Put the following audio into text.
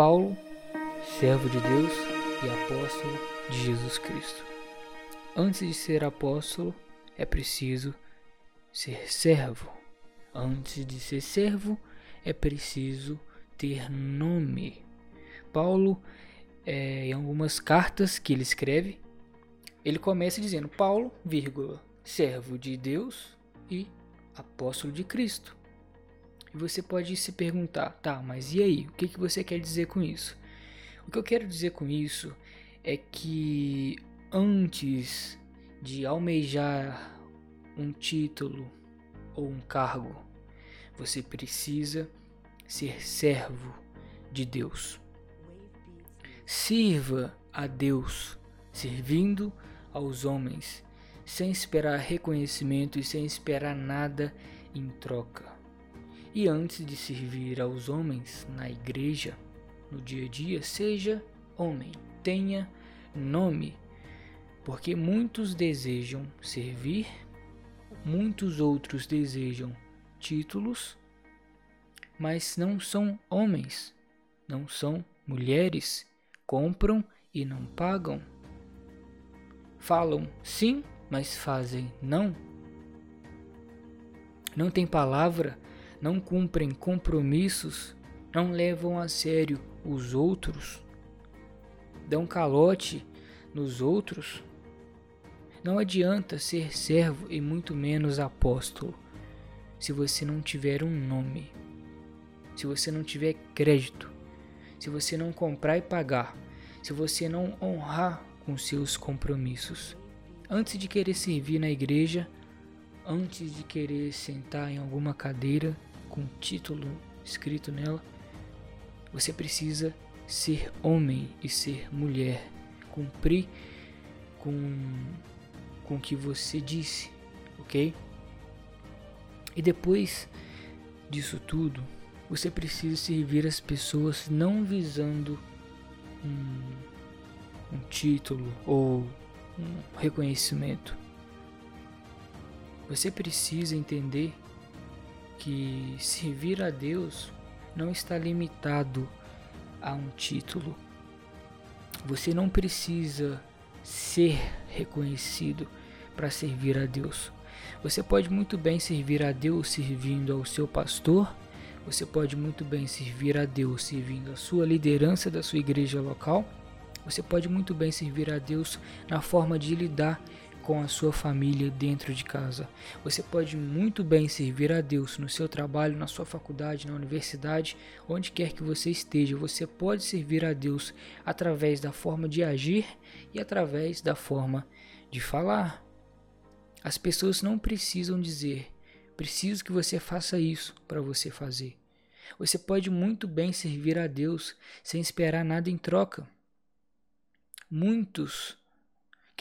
Paulo, servo de Deus e apóstolo de Jesus Cristo. Antes de ser apóstolo, é preciso ser servo. Antes de ser servo, é preciso ter nome. Paulo, é, em algumas cartas que ele escreve, ele começa dizendo Paulo, vírgula, servo de Deus e apóstolo de Cristo. E você pode se perguntar, tá, mas e aí? O que, que você quer dizer com isso? O que eu quero dizer com isso é que antes de almejar um título ou um cargo, você precisa ser servo de Deus. Sirva a Deus, servindo aos homens, sem esperar reconhecimento e sem esperar nada em troca. E antes de servir aos homens na igreja, no dia a dia, seja homem, tenha nome, porque muitos desejam servir, muitos outros desejam títulos, mas não são homens, não são mulheres, compram e não pagam. Falam sim, mas fazem não. Não tem palavra, não cumprem compromissos, não levam a sério os outros, dão calote nos outros. Não adianta ser servo e muito menos apóstolo se você não tiver um nome, se você não tiver crédito, se você não comprar e pagar, se você não honrar com seus compromissos. Antes de querer servir na igreja, antes de querer sentar em alguma cadeira com título escrito nela, você precisa ser homem e ser mulher, cumprir com com o que você disse, ok? E depois disso tudo, você precisa servir as pessoas não visando um, um título ou um reconhecimento. Você precisa entender que servir a Deus não está limitado a um título. Você não precisa ser reconhecido para servir a Deus. Você pode muito bem servir a Deus servindo ao seu pastor, você pode muito bem servir a Deus servindo a sua liderança da sua igreja local, você pode muito bem servir a Deus na forma de lidar com a sua família dentro de casa. Você pode muito bem servir a Deus no seu trabalho, na sua faculdade, na universidade, onde quer que você esteja. Você pode servir a Deus através da forma de agir e através da forma de falar. As pessoas não precisam dizer: preciso que você faça isso para você fazer. Você pode muito bem servir a Deus sem esperar nada em troca. Muitos